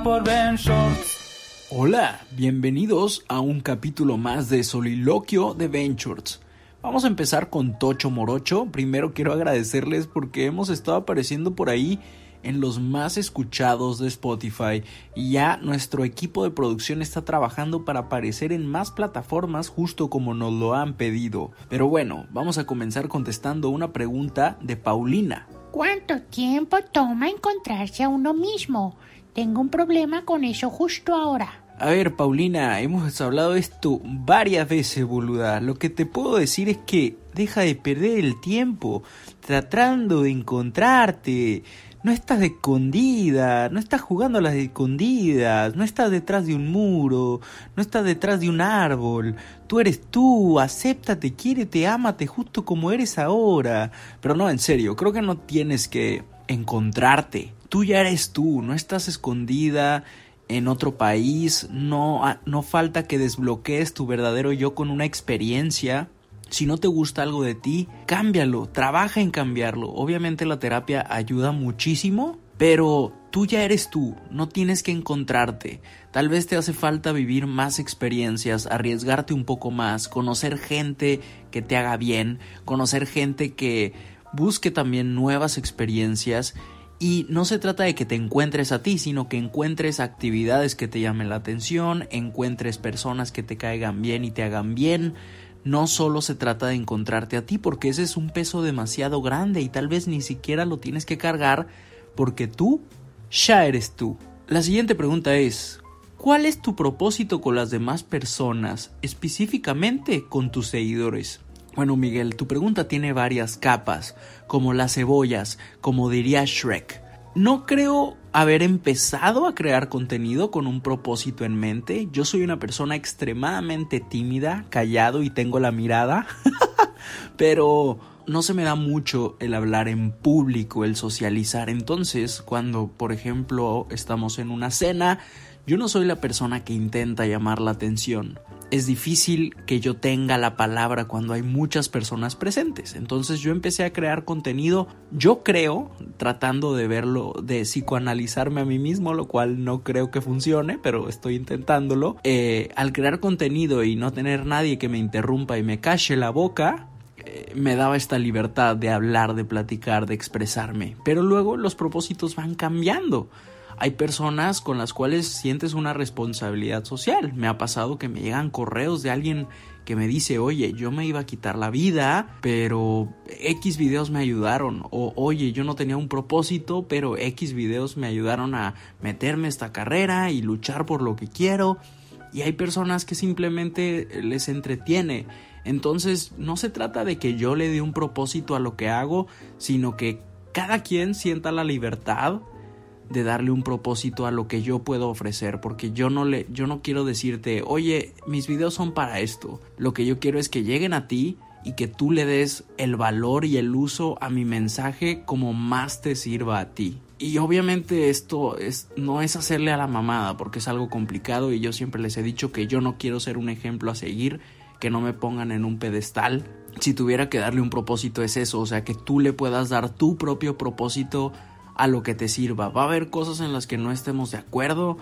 Por Ben Shorts. Hola, bienvenidos a un capítulo más de Soliloquio de Ventures. Vamos a empezar con Tocho Morocho. Primero quiero agradecerles porque hemos estado apareciendo por ahí en los más escuchados de Spotify y ya nuestro equipo de producción está trabajando para aparecer en más plataformas justo como nos lo han pedido. Pero bueno, vamos a comenzar contestando una pregunta de Paulina. ¿Cuánto tiempo toma encontrarse a uno mismo? Tengo un problema con eso justo ahora. A ver, Paulina, hemos hablado de esto varias veces, boluda. Lo que te puedo decir es que deja de perder el tiempo tratando de encontrarte. No estás escondida, no estás jugando a las escondidas, no estás detrás de un muro, no estás detrás de un árbol. Tú eres tú, acéptate, quiérete, ámate justo como eres ahora. Pero no, en serio, creo que no tienes que encontrarte. Tú ya eres tú, no estás escondida en otro país, no, no falta que desbloquees tu verdadero yo con una experiencia. Si no te gusta algo de ti, cámbialo, trabaja en cambiarlo. Obviamente la terapia ayuda muchísimo, pero tú ya eres tú, no tienes que encontrarte. Tal vez te hace falta vivir más experiencias, arriesgarte un poco más, conocer gente que te haga bien, conocer gente que busque también nuevas experiencias y no se trata de que te encuentres a ti, sino que encuentres actividades que te llamen la atención, encuentres personas que te caigan bien y te hagan bien. No solo se trata de encontrarte a ti, porque ese es un peso demasiado grande y tal vez ni siquiera lo tienes que cargar porque tú ya eres tú. La siguiente pregunta es, ¿cuál es tu propósito con las demás personas, específicamente con tus seguidores? Bueno, Miguel, tu pregunta tiene varias capas, como las cebollas, como diría Shrek. No creo haber empezado a crear contenido con un propósito en mente. Yo soy una persona extremadamente tímida, callado y tengo la mirada. Pero no se me da mucho el hablar en público, el socializar. Entonces, cuando, por ejemplo, estamos en una cena, yo no soy la persona que intenta llamar la atención. Es difícil que yo tenga la palabra cuando hay muchas personas presentes. Entonces yo empecé a crear contenido, yo creo, tratando de verlo, de psicoanalizarme a mí mismo, lo cual no creo que funcione, pero estoy intentándolo. Eh, al crear contenido y no tener nadie que me interrumpa y me cache la boca, eh, me daba esta libertad de hablar, de platicar, de expresarme. Pero luego los propósitos van cambiando hay personas con las cuales sientes una responsabilidad social. Me ha pasado que me llegan correos de alguien que me dice, oye, yo me iba a quitar la vida, pero X videos me ayudaron. O oye, yo no tenía un propósito, pero X videos me ayudaron a meterme esta carrera y luchar por lo que quiero. Y hay personas que simplemente les entretiene. Entonces no se trata de que yo le dé un propósito a lo que hago, sino que cada quien sienta la libertad de darle un propósito a lo que yo puedo ofrecer, porque yo no le yo no quiero decirte, "Oye, mis videos son para esto." Lo que yo quiero es que lleguen a ti y que tú le des el valor y el uso a mi mensaje como más te sirva a ti. Y obviamente esto es, no es hacerle a la mamada porque es algo complicado y yo siempre les he dicho que yo no quiero ser un ejemplo a seguir, que no me pongan en un pedestal. Si tuviera que darle un propósito es eso, o sea, que tú le puedas dar tu propio propósito a lo que te sirva. Va a haber cosas en las que no estemos de acuerdo,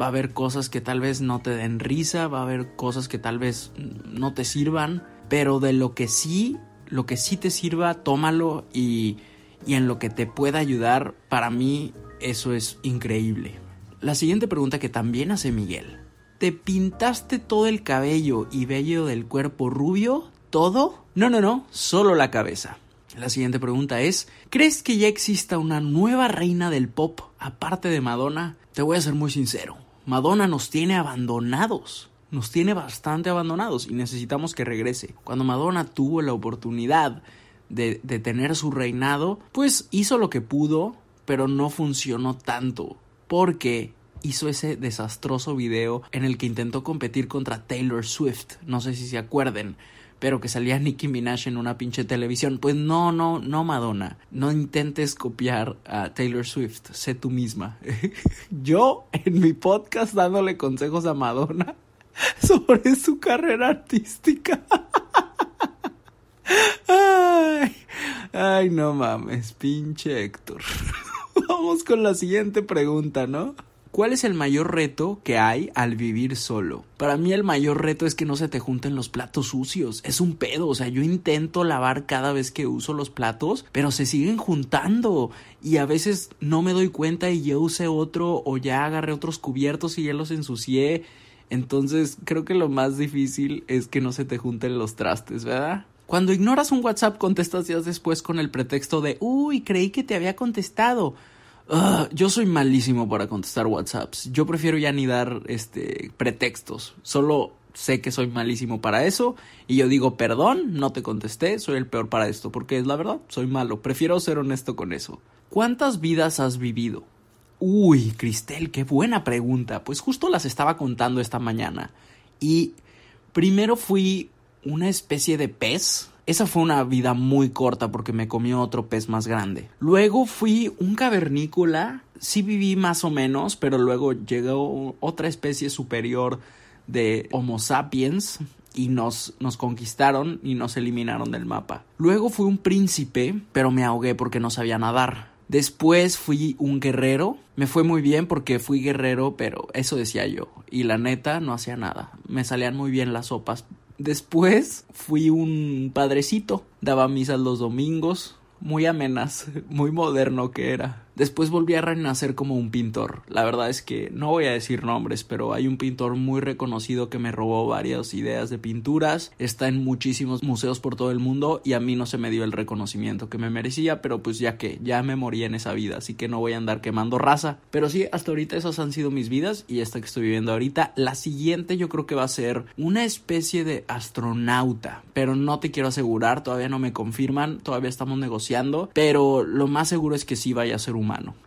va a haber cosas que tal vez no te den risa, va a haber cosas que tal vez no te sirvan, pero de lo que sí lo que sí te sirva, tómalo y, y en lo que te pueda ayudar, para mí eso es increíble. La siguiente pregunta que también hace Miguel. ¿Te pintaste todo el cabello y vello del cuerpo rubio? ¿Todo? No, no, no, solo la cabeza. La siguiente pregunta es, ¿crees que ya exista una nueva reina del pop aparte de Madonna? Te voy a ser muy sincero, Madonna nos tiene abandonados, nos tiene bastante abandonados y necesitamos que regrese. Cuando Madonna tuvo la oportunidad de, tener su reinado, pues hizo lo que pudo, pero no funcionó tanto, porque hizo ese desastroso video en el que intentó competir contra Taylor Swift, no sé si se acuerden pero que salía Nicki Minaj en una pinche televisión. Pues no, no, no, Madonna. No intentes copiar a Taylor Swift. Sé tú misma. Yo en mi podcast dándole consejos a Madonna sobre su carrera artística. Ay, ay, no mames, pinche Héctor. Vamos con la siguiente pregunta, ¿no? ¿Cuál es el mayor reto que hay al vivir solo? Para mí el mayor reto es que no se te junten los platos sucios. Es un pedo, o sea, yo intento lavar cada vez que uso los platos, pero se siguen juntando y a veces no me doy cuenta y ya usé otro o ya agarré otros cubiertos y ya los ensucié. Entonces creo que lo más difícil es que no se te junten los trastes, ¿verdad? Cuando ignoras un WhatsApp contestas días después con el pretexto de, uy, creí que te había contestado. Ah, yo soy malísimo para contestar WhatsApps. Yo prefiero ya ni dar este pretextos. Solo sé que soy malísimo para eso y yo digo, "Perdón, no te contesté, soy el peor para esto", porque es la verdad, soy malo. Prefiero ser honesto con eso. ¿Cuántas vidas has vivido? Uy, Cristel, qué buena pregunta. Pues justo las estaba contando esta mañana. Y primero fui una especie de pez esa fue una vida muy corta porque me comió otro pez más grande. Luego fui un cavernícola, sí viví más o menos, pero luego llegó otra especie superior de Homo sapiens y nos, nos conquistaron y nos eliminaron del mapa. Luego fui un príncipe, pero me ahogué porque no sabía nadar. Después fui un guerrero. Me fue muy bien porque fui guerrero, pero eso decía yo. Y la neta no hacía nada. Me salían muy bien las sopas, Después fui un padrecito, daba misas los domingos, muy amenas, muy moderno que era. Después volví a renacer como un pintor. La verdad es que no voy a decir nombres, pero hay un pintor muy reconocido que me robó varias ideas de pinturas. Está en muchísimos museos por todo el mundo y a mí no se me dio el reconocimiento que me merecía, pero pues ya que ya me morí en esa vida, así que no voy a andar quemando raza. Pero sí, hasta ahorita esas han sido mis vidas y esta que estoy viviendo ahorita. La siguiente yo creo que va a ser una especie de astronauta, pero no te quiero asegurar, todavía no me confirman, todavía estamos negociando, pero lo más seguro es que sí vaya a ser un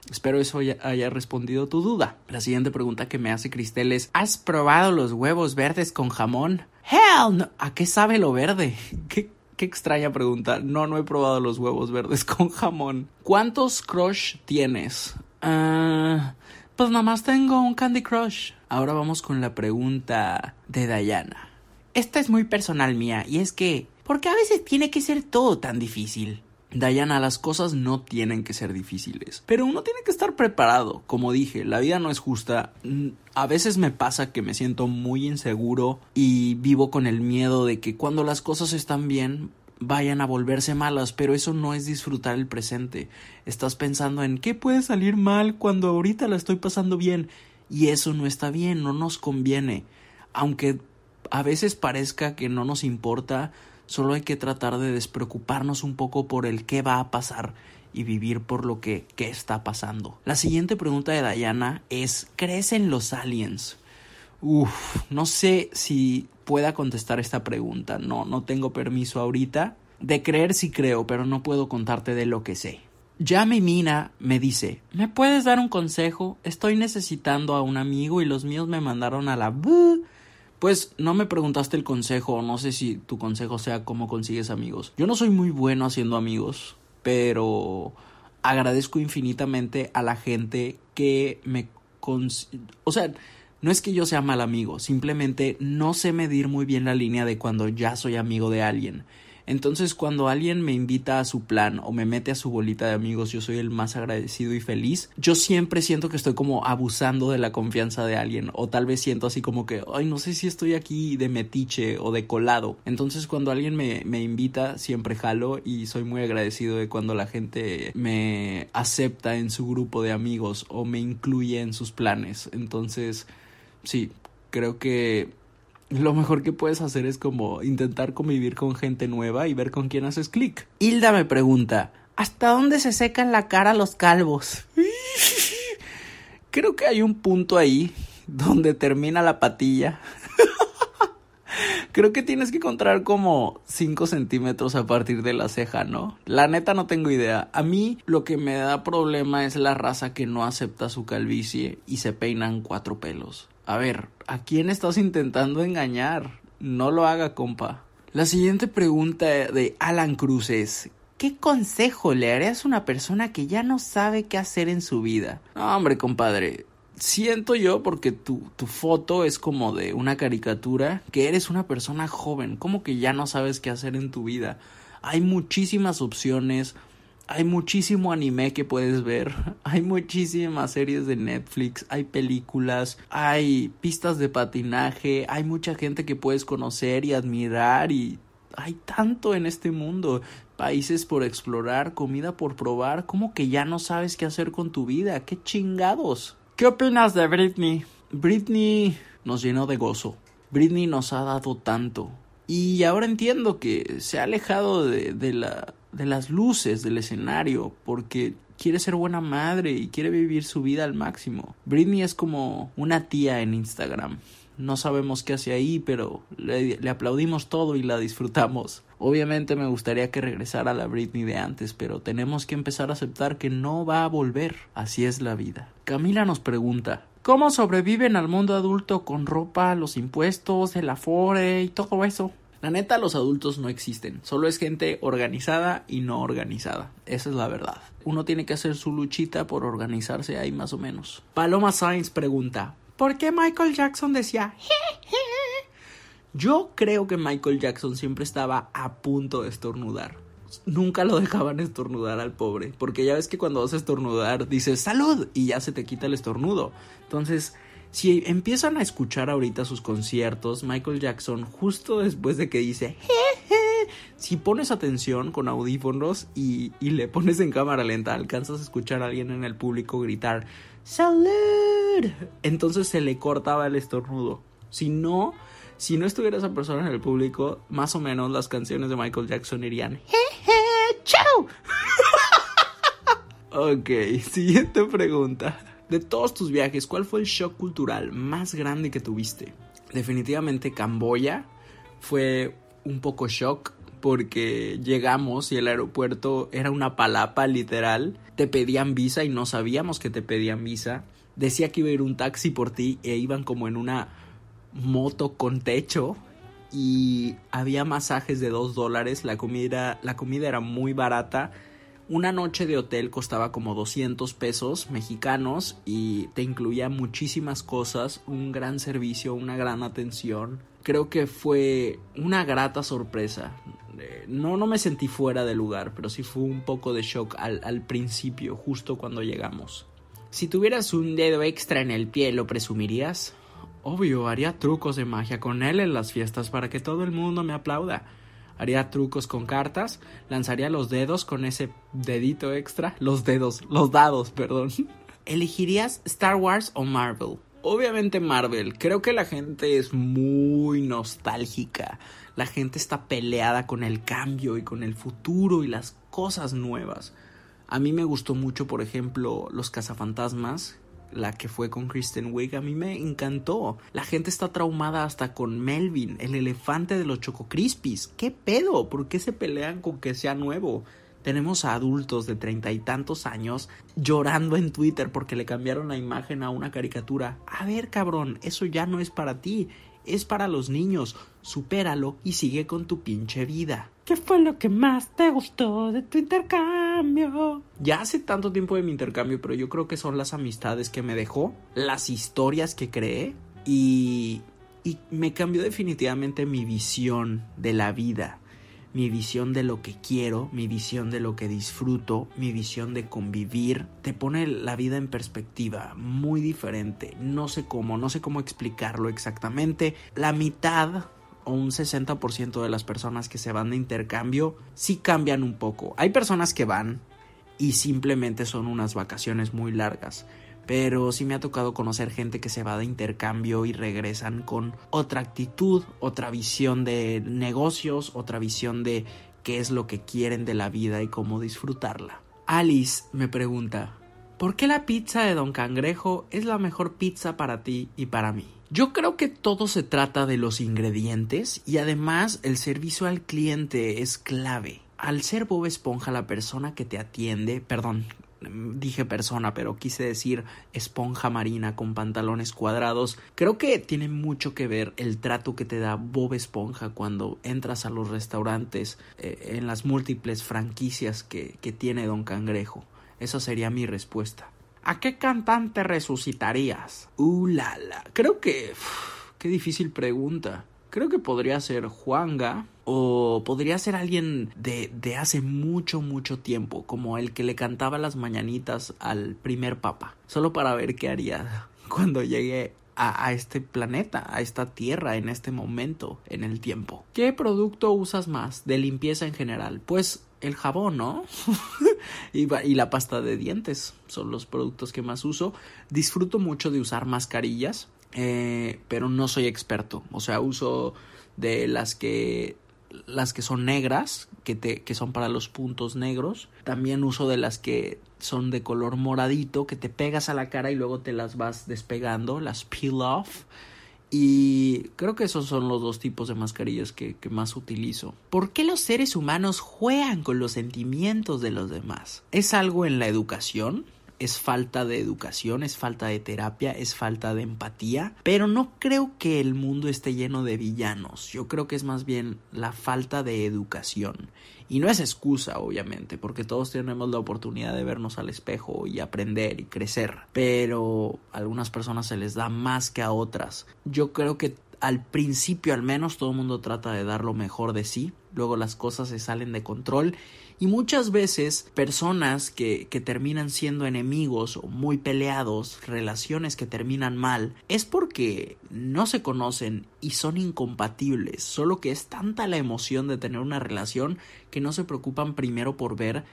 Espero eso haya, respondido tu duda. La siguiente pregunta que me hace Cristel es ¿Has probado los huevos verdes con jamón? Hell no. ¿A qué sabe lo verde? ¿Qué, extraña pregunta. No, no he probado los huevos verdes con jamón. ¿Cuántos crush tienes? Ah, pues nada más tengo un Candy Crush. Ahora vamos con la pregunta de Diana. Esta es muy personal mía y es que, ¿por qué a veces tiene que ser todo tan difícil? Diana, las cosas no tienen que ser difíciles, pero uno tiene que estar preparado. Como dije, la vida no es justa. Mm, a veces me pasa que me siento muy inseguro y vivo con el miedo de que cuando las cosas están bien vayan a volverse malas, pero eso no es disfrutar el presente. Estás pensando en qué puede salir mal cuando ahorita la estoy pasando bien y eso no está bien, no nos conviene. Aunque a veces parezca que no nos importa, Solo hay que tratar de despreocuparnos un poco por el qué va a pasar y vivir por lo que, está pasando. La siguiente pregunta de Diana es ¿crees en los aliens? Uf, no sé si pueda contestar esta pregunta. No, no tengo permiso ahorita. De creer sí creo, pero no puedo contarte de lo que sé. Mi Mina me dice, ¿me puedes dar un consejo? Estoy necesitando a un amigo y los míos me mandaron a la... Pues no me preguntaste el consejo, no sé si tu consejo sea cómo consigues amigos. Yo no soy muy bueno haciendo amigos, pero agradezco infinitamente a la gente que me... O sea, no es que yo sea mal amigo, simplemente no sé medir muy bien la línea de cuando ya soy amigo de alguien. Entonces cuando alguien me invita a su plan o me mete a su bolita de amigos, yo soy el más agradecido y feliz. Yo siempre siento que estoy como abusando de la confianza de alguien o tal vez siento así como que, ay, no sé si estoy aquí de metiche o de colado. Entonces cuando alguien me, me invita, siempre jalo y soy muy agradecido de cuando la gente me acepta en su grupo de amigos o me incluye en sus planes. Entonces, sí, creo que lo mejor que puedes hacer es como intentar convivir con gente nueva y ver con quién haces clic. Hilda me pregunta, ¿hasta dónde se secan la cara los calvos? Creo que hay un punto ahí donde termina la patilla. Creo que tienes que encontrar como 5 centímetros a partir de la ceja, ¿no? La neta no tengo idea. A mí lo que me da problema es la raza que no acepta su calvicie y se peinan cuatro pelos. A ver, ¿a quién estás intentando engañar? No lo haga, compa. La siguiente pregunta de Alan Cruz es, ¿Qué consejo le harías a una persona que ya no sabe qué hacer en su vida? No, hombre, compadre. Siento yo porque tu, tu foto es como de una caricatura que eres una persona joven, como que ya no sabes qué hacer en tu vida. Hay muchísimas opciones, hay muchísimo anime que puedes ver, hay muchísimas series de Netflix, hay películas, hay pistas de patinaje, hay mucha gente que puedes conocer y admirar y hay tanto en este mundo, países por explorar, comida por probar, como que ya no sabes qué hacer con tu vida, qué chingados. ¿Qué opinas de Britney? Britney nos llenó de gozo. Britney nos ha dado tanto. Y ahora entiendo que se ha alejado de, de la de las luces del escenario porque quiere ser buena madre y quiere vivir su vida al máximo. Britney es como una tía en Instagram. No sabemos qué hace ahí, pero le, le, aplaudimos todo y la disfrutamos. Obviamente me gustaría que regresara la Britney de antes, pero tenemos que empezar a aceptar que no va a volver. Así es la vida. Camila nos pregunta, ¿cómo sobreviven al mundo adulto con ropa, los impuestos, el afore y todo eso? La neta, los adultos no existen. Solo es gente organizada y no organizada. Esa es la verdad. Uno tiene que hacer su luchita por organizarse ahí más o menos. Paloma Sainz pregunta: ¿Por qué Michael Jackson decía Yo creo que Michael Jackson siempre estaba a punto de estornudar. Nunca lo dejaban estornudar al pobre. Porque ya ves que cuando vas a estornudar dices salud y ya se te quita el estornudo. Entonces si empiezan a escuchar ahorita sus conciertos, Michael Jackson, justo después de que dice, Jeje", si pones atención con audífonos y, y, le pones en cámara lenta, alcanzas a escuchar a alguien en el público gritar, ¡Salud! Entonces se le cortaba el estornudo. Si no, si no estuviera esa persona en el público, más o menos las canciones de Michael Jackson irían, Jeje, ¡Chao! ok, siguiente pregunta. De todos tus viajes, ¿cuál fue el shock cultural más grande que tuviste? Definitivamente Camboya fue un poco shock porque llegamos y el aeropuerto era una palapa literal. Te pedían visa y no sabíamos que te pedían visa. Decía que iba a ir un taxi por ti e iban como en una moto con techo y había masajes de dos dólares. La comida, la comida era muy barata una noche de hotel costaba como 200 pesos mexicanos y te incluía muchísimas cosas, un gran servicio, una gran atención. Creo que fue una grata sorpresa. Eh, no, no me sentí fuera de lugar, pero sí fue un poco de shock al, al principio, justo cuando llegamos. Si tuvieras un dedo extra en el pie, ¿lo presumirías? Obvio, haría trucos de magia con él en las fiestas para que todo el mundo me aplauda haría trucos con cartas, lanzaría los dedos con ese dedito extra, los dedos, los dados, perdón. ¿Elegirías Star Wars o Marvel? Obviamente Marvel, creo que la gente es muy nostálgica, la gente está peleada con el cambio y con el futuro y las cosas nuevas. A mí me gustó mucho, por ejemplo, Los Cazafantasmas, la que fue con Kristen Wiig, a mí me encantó. La gente está traumada hasta con Melvin, el elefante de los Choco Crispies. ¿Qué pedo? ¿Por qué se pelean con que sea nuevo? Tenemos a adultos de treinta y tantos años llorando en Twitter porque le cambiaron la imagen a una caricatura. A ver, cabrón, eso ya no es para ti, es para los niños. Supéralo y sigue con tu pinche vida. ¿Qué fue lo que más te gustó de tu intercambio? Ya hace tanto tiempo de mi intercambio, pero yo creo que son las amistades que me dejó, las historias que creé y, y me cambió definitivamente mi visión de la vida mi visión de lo que quiero, mi visión de lo que disfruto, mi visión de convivir, te pone la vida en perspectiva, muy diferente. No sé cómo, no sé cómo explicarlo exactamente. La mitad o un 60% de las personas que se van de intercambio sí cambian un poco. Hay personas que van y simplemente son unas vacaciones muy largas pero sí me ha tocado conocer gente que se va de intercambio y regresan con otra actitud, otra visión de negocios, otra visión de qué es lo que quieren de la vida y cómo disfrutarla. Alice me pregunta, ¿por qué la pizza de Don Cangrejo es la mejor pizza para ti y para mí? Yo creo que todo se trata de los ingredientes y además el servicio al cliente es clave. Al ser Bob Esponja la persona que te atiende, perdón, dije persona, pero quise decir esponja marina con pantalones cuadrados. Creo que tiene mucho que ver el trato que te da Bob Esponja cuando entras a los restaurantes eh, en las múltiples franquicias que, que tiene Don Cangrejo. Esa sería mi respuesta. ¿A qué cantante resucitarías? Uh, la, la. Creo que... qué difícil pregunta. Creo que podría ser Juanga o podría ser alguien de, de hace mucho, mucho tiempo, como el que le cantaba las mañanitas al primer papa, solo para ver qué haría cuando llegue a, a, este planeta, a esta tierra, en este momento, en el tiempo. ¿Qué producto usas más de limpieza en general? Pues el jabón, ¿no? y, la pasta de dientes son los productos que más uso. Disfruto mucho de usar mascarillas, eh, pero no soy experto. O sea, uso de las que las que son negras, que, te, que son para los puntos negros. También uso de las que son de color moradito, que te pegas a la cara y luego te las vas despegando, las peel off. Y creo que esos son los dos tipos de mascarillas que, más utilizo. ¿Por qué los seres humanos juegan con los sentimientos de los demás? ¿Es algo en la educación? es falta de educación, es falta de terapia, es falta de empatía, pero no creo que el mundo esté lleno de villanos, yo creo que es más bien la falta de educación. Y no es excusa, obviamente, porque todos tenemos la oportunidad de vernos al espejo y aprender y crecer, pero a algunas personas se les da más que a otras. Yo creo que al principio al menos todo el mundo trata de dar lo mejor de sí, luego las cosas se salen de control y muchas veces personas que, que, terminan siendo enemigos o muy peleados, relaciones que terminan mal, es porque no se conocen y son incompatibles, solo que es tanta la emoción de tener una relación que no se preocupan primero por ver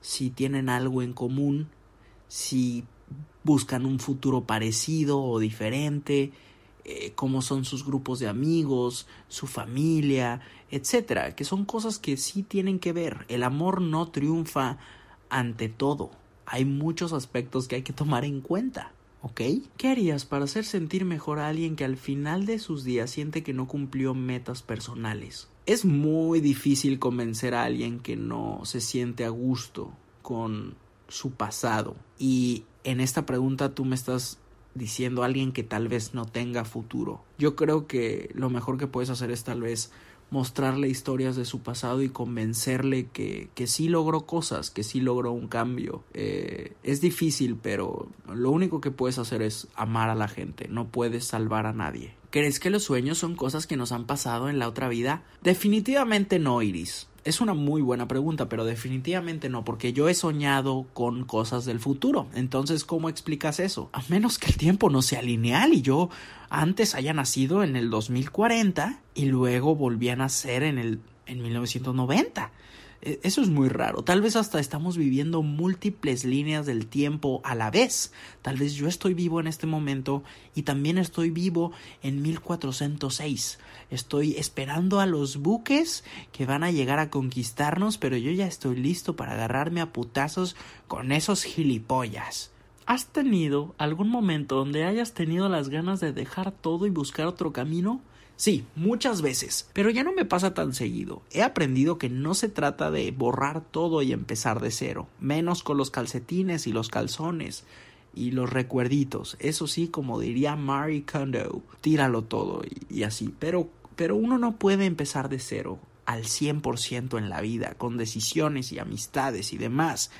si tienen algo en común, si buscan un futuro parecido o diferente, eh, cómo son sus grupos de amigos, su familia, etcétera, que son cosas que sí tienen que ver. El amor no triunfa ante todo. Hay muchos aspectos que hay que tomar en cuenta. ¿Ok? ¿Qué harías para hacer sentir mejor a alguien que al final de sus días siente que no cumplió metas personales? Es muy difícil convencer a alguien que no se siente a gusto con su pasado. Y en esta pregunta tú me estás diciendo a alguien que tal vez no tenga futuro. Yo creo que lo mejor que puedes hacer es tal vez mostrarle historias de su pasado y convencerle que, que sí logró cosas, que sí logró un cambio. Eh, es difícil, pero lo único que puedes hacer es amar a la gente, no puedes salvar a nadie. ¿Crees que los sueños son cosas que nos han pasado en la otra vida? Definitivamente no, Iris. Es una muy buena pregunta, pero definitivamente no, porque yo he soñado con cosas del futuro. Entonces, ¿cómo explicas eso? A menos que el tiempo no sea lineal y yo antes haya nacido en el 2040 y luego volví a nacer en el en 1990. E, eso es muy raro. Tal vez hasta estamos viviendo múltiples líneas del tiempo a la vez. Tal vez yo estoy vivo en este momento y también estoy vivo en 1406. Estoy esperando a los buques que van a llegar a conquistarnos, pero yo ya estoy listo para agarrarme a putazos con esos gilipollas. ¿Has tenido algún momento donde hayas tenido las ganas de dejar todo y buscar otro camino? Sí, muchas veces, pero ya no me pasa tan seguido. He aprendido que no se trata de borrar todo y empezar de cero, menos con los calcetines y los calzones y los recuerditos. Eso sí, como diría Marie Kondo, tíralo todo y, así. Pero, pero uno no puede empezar de cero al 100% en la vida, con decisiones y amistades y demás,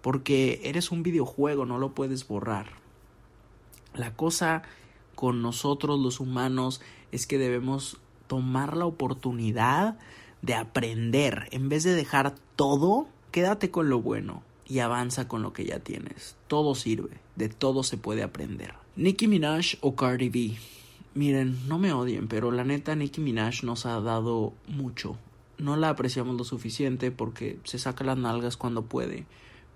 porque eres un videojuego, no lo puedes borrar. La cosa con nosotros los humanos es que debemos tomar la oportunidad de aprender. En vez de dejar todo, quédate con lo bueno y avanza con lo que ya tienes. Todo sirve, de todo se puede aprender. Nicki Minaj o Cardi B. Miren, no me odien, pero la neta Nicki Minaj nos ha dado mucho. No la apreciamos lo suficiente porque se saca las nalgas cuando puede,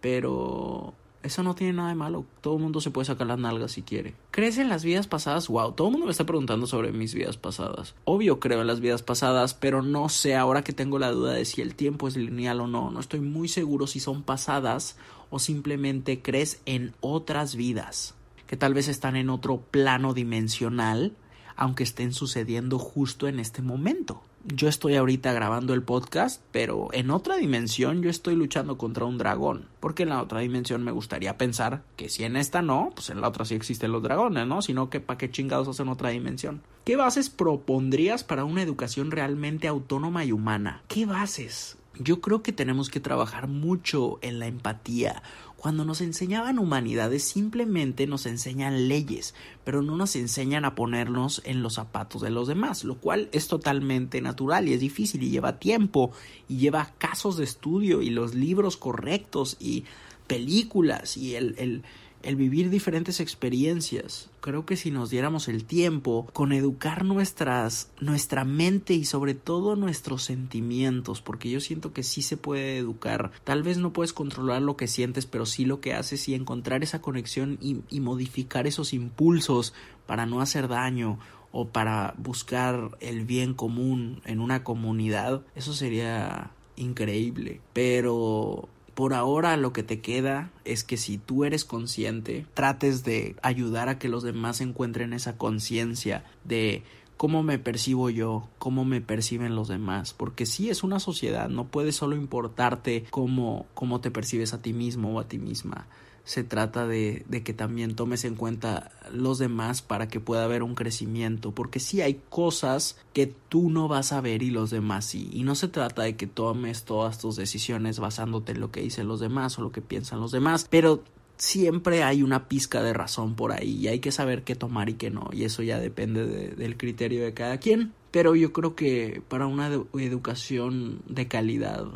pero eso no tiene nada de malo. Todo el mundo se puede sacar las nalgas si quiere. ¿Crees en las vidas pasadas? Wow, todo el mundo me está preguntando sobre mis vidas pasadas. Obvio creo en las vidas pasadas, pero no sé ahora que tengo la duda de si el tiempo es lineal o no. No estoy muy seguro si son pasadas o simplemente crees en otras vidas que tal vez están en otro plano dimensional, aunque estén sucediendo justo en este momento yo estoy ahorita grabando el podcast, pero en otra dimensión yo estoy luchando contra un dragón. Porque en la otra dimensión me gustaría pensar que si en esta no, pues en la otra sí existen los dragones, ¿no? Sino que para qué chingados hacen otra dimensión. ¿Qué bases propondrías para una educación realmente autónoma y humana? ¿Qué bases? Yo creo que tenemos que trabajar mucho en la empatía. Cuando nos enseñaban humanidades simplemente nos enseñan leyes, pero no nos enseñan a ponernos en los zapatos de los demás, lo cual es totalmente natural y es difícil y lleva tiempo y lleva casos de estudio y los libros correctos y películas y el, el el vivir diferentes experiencias. Creo que si nos diéramos el tiempo con educar nuestras, nuestra mente y sobre todo nuestros sentimientos, porque yo siento que sí se puede educar. Tal vez no puedes controlar lo que sientes, pero sí lo que haces y encontrar esa conexión y, y modificar esos impulsos para no hacer daño o para buscar el bien común en una comunidad, eso sería increíble. Pero por ahora lo que te queda es que si tú eres consciente, trates de ayudar a que los demás encuentren esa conciencia de cómo me percibo yo, cómo me perciben los demás, porque si es una sociedad, no puede solo importarte cómo, cómo te percibes a ti mismo o a ti misma se trata de, de, que también tomes en cuenta los demás para que pueda haber un crecimiento, porque sí hay cosas que tú no vas a ver y los demás sí, y no se trata de que tomes todas tus decisiones basándote en lo que dicen los demás o lo que piensan los demás, pero siempre hay una pizca de razón por ahí y hay que saber qué tomar y qué no, y eso ya depende de, del criterio de cada quien. Pero yo creo que para una educación de calidad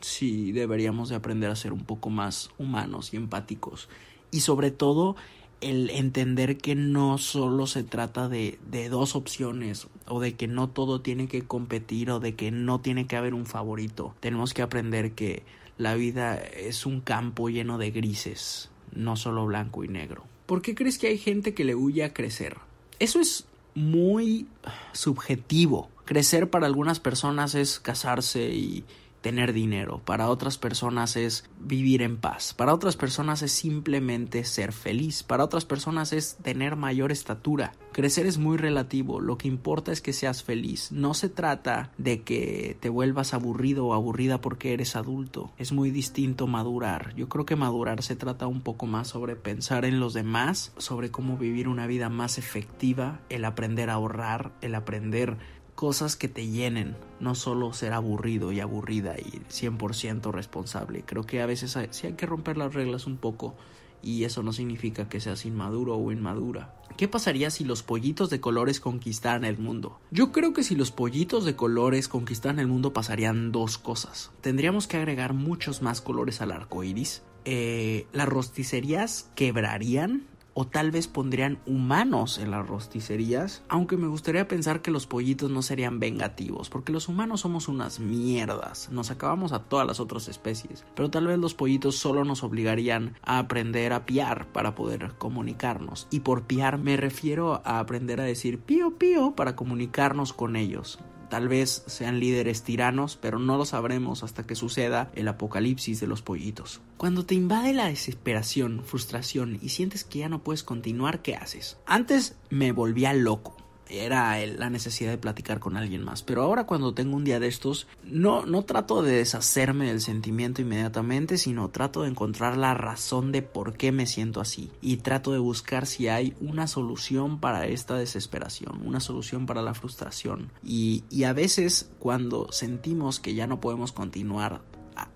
sí deberíamos de aprender a ser un poco más humanos y empáticos. Y sobre todo el entender que no solo se trata de, de dos opciones o de que no todo tiene que competir o de que no tiene que haber un favorito. Tenemos que aprender que la vida es un campo lleno de grises, no solo blanco y negro. ¿Por qué crees que hay gente que le huye a crecer? Eso es muy subjetivo. Crecer para algunas personas es casarse y tener dinero, para otras personas es vivir en paz, para otras personas es simplemente ser feliz, para otras personas es tener mayor estatura. Crecer es muy relativo, lo que importa es que seas feliz, no se trata de que te vuelvas aburrido o aburrida porque eres adulto, es muy distinto madurar, yo creo que madurar se trata un poco más sobre pensar en los demás, sobre cómo vivir una vida más efectiva, el aprender a ahorrar, el aprender cosas que te llenen, no solo ser aburrido y aburrida y 100% responsable. Creo que a veces sí hay que romper las reglas un poco y eso no significa que seas inmaduro o inmadura. ¿Qué pasaría si los pollitos de colores conquistaran el mundo? Yo creo que si los pollitos de colores conquistaran el mundo pasarían dos cosas. Tendríamos que agregar muchos más colores al arco iris. Eh, las rosticerías quebrarían o tal vez pondrían humanos en las rosticerías, aunque me gustaría pensar que los pollitos no serían vengativos, porque los humanos somos unas mierdas, nos acabamos a todas las otras especies, pero tal vez los pollitos solo nos obligarían a aprender a piar para poder comunicarnos, y por piar me refiero a aprender a decir pío pío para comunicarnos con ellos, Tal vez sean líderes tiranos, pero no lo sabremos hasta que suceda el apocalipsis de los pollitos. Cuando te invade la desesperación, frustración y sientes que ya no puedes continuar, ¿qué haces? Antes me volvía loco era la necesidad de platicar con alguien más. Pero ahora cuando tengo un día de estos, no, no trato de deshacerme del sentimiento inmediatamente, sino trato de encontrar la razón de por qué me siento así. Y trato de buscar si hay una solución para esta desesperación, una solución para la frustración. Y, y a veces cuando sentimos que ya no podemos continuar,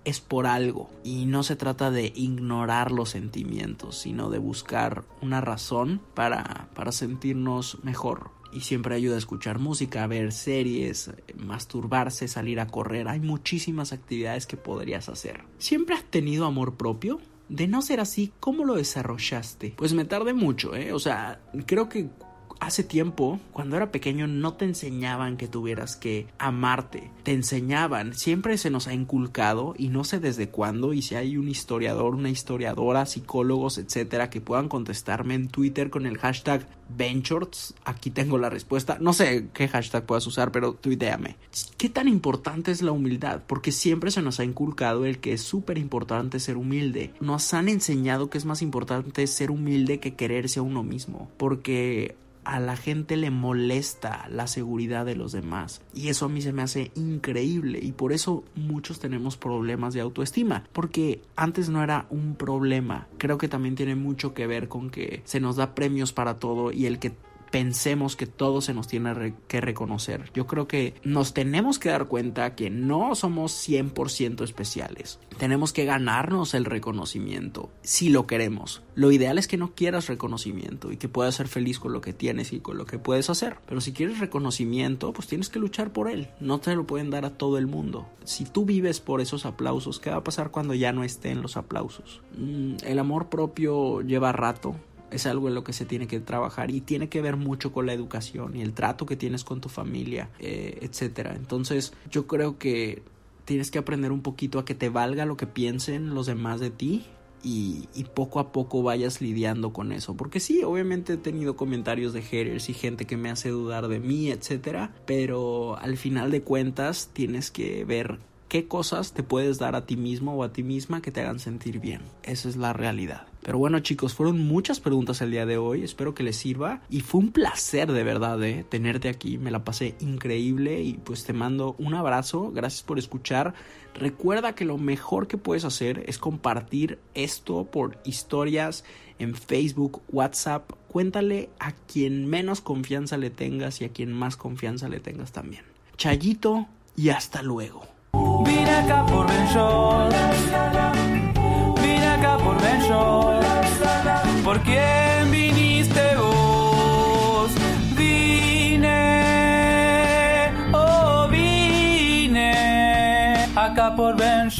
es por algo y no se trata de ignorar los sentimientos, sino de buscar una razón para, para sentirnos mejor y siempre ayuda a escuchar música, ver series, masturbarse, salir a correr. Hay muchísimas actividades que podrías hacer. ¿Siempre has tenido amor propio? De no ser así, ¿cómo lo desarrollaste? Pues me tardé mucho, ¿eh? O sea, creo que hace tiempo, cuando era pequeño, no te enseñaban que tuvieras que amarte. Te enseñaban, siempre se nos ha inculcado, y no sé desde cuándo, y si hay un historiador, una historiadora, psicólogos, etcétera, que puedan contestarme en Twitter con el hashtag Benchorts, aquí tengo la respuesta. No sé qué hashtag puedas usar, pero tuiteame. ¿Qué tan importante es la humildad? Porque siempre se nos ha inculcado el que es súper importante ser humilde. Nos han enseñado que es más importante ser humilde que quererse a uno mismo. Porque a la gente le molesta la seguridad de los demás. Y eso a mí se me hace increíble y por eso muchos tenemos problemas de autoestima, porque antes no era un problema. Creo que también tiene mucho que ver con que se nos da premios para todo y el que pensemos que todo se nos tiene que reconocer. Yo creo que nos tenemos que dar cuenta que no somos 100% especiales. Tenemos que ganarnos el reconocimiento si lo queremos. Lo ideal es que no quieras reconocimiento y que puedas ser feliz con lo que tienes y con lo que puedes hacer. Pero si quieres reconocimiento, pues tienes que luchar por él. No te lo pueden dar a todo el mundo. Si tú vives por esos aplausos, ¿qué va a pasar cuando ya no estén los aplausos? Mm, el amor propio lleva rato es algo en lo que se tiene que trabajar y tiene que ver mucho con la educación y el trato que tienes con tu familia, eh, etcétera. Entonces, yo creo que tienes que aprender un poquito a que te valga lo que piensen los demás de ti y, y, poco a poco vayas lidiando con eso. Porque sí, obviamente he tenido comentarios de haters y gente que me hace dudar de mí, etcétera. Pero al final de cuentas tienes que ver qué cosas te puedes dar a ti mismo o a ti misma que te hagan sentir bien. Esa es la realidad. Pero bueno chicos, fueron muchas preguntas el día de hoy, espero que les sirva y fue un placer de verdad eh, tenerte aquí, me la pasé increíble y pues te mando un abrazo, gracias por escuchar. Recuerda que lo mejor que puedes hacer es compartir esto por historias en Facebook, WhatsApp, cuéntale a quien menos confianza le tengas y a quien más confianza le tengas también. Chayito y hasta luego. Vine acá por Ben Vine acá por Ben ¿Por quién viniste vos? Vine, oh vine acá por Ben.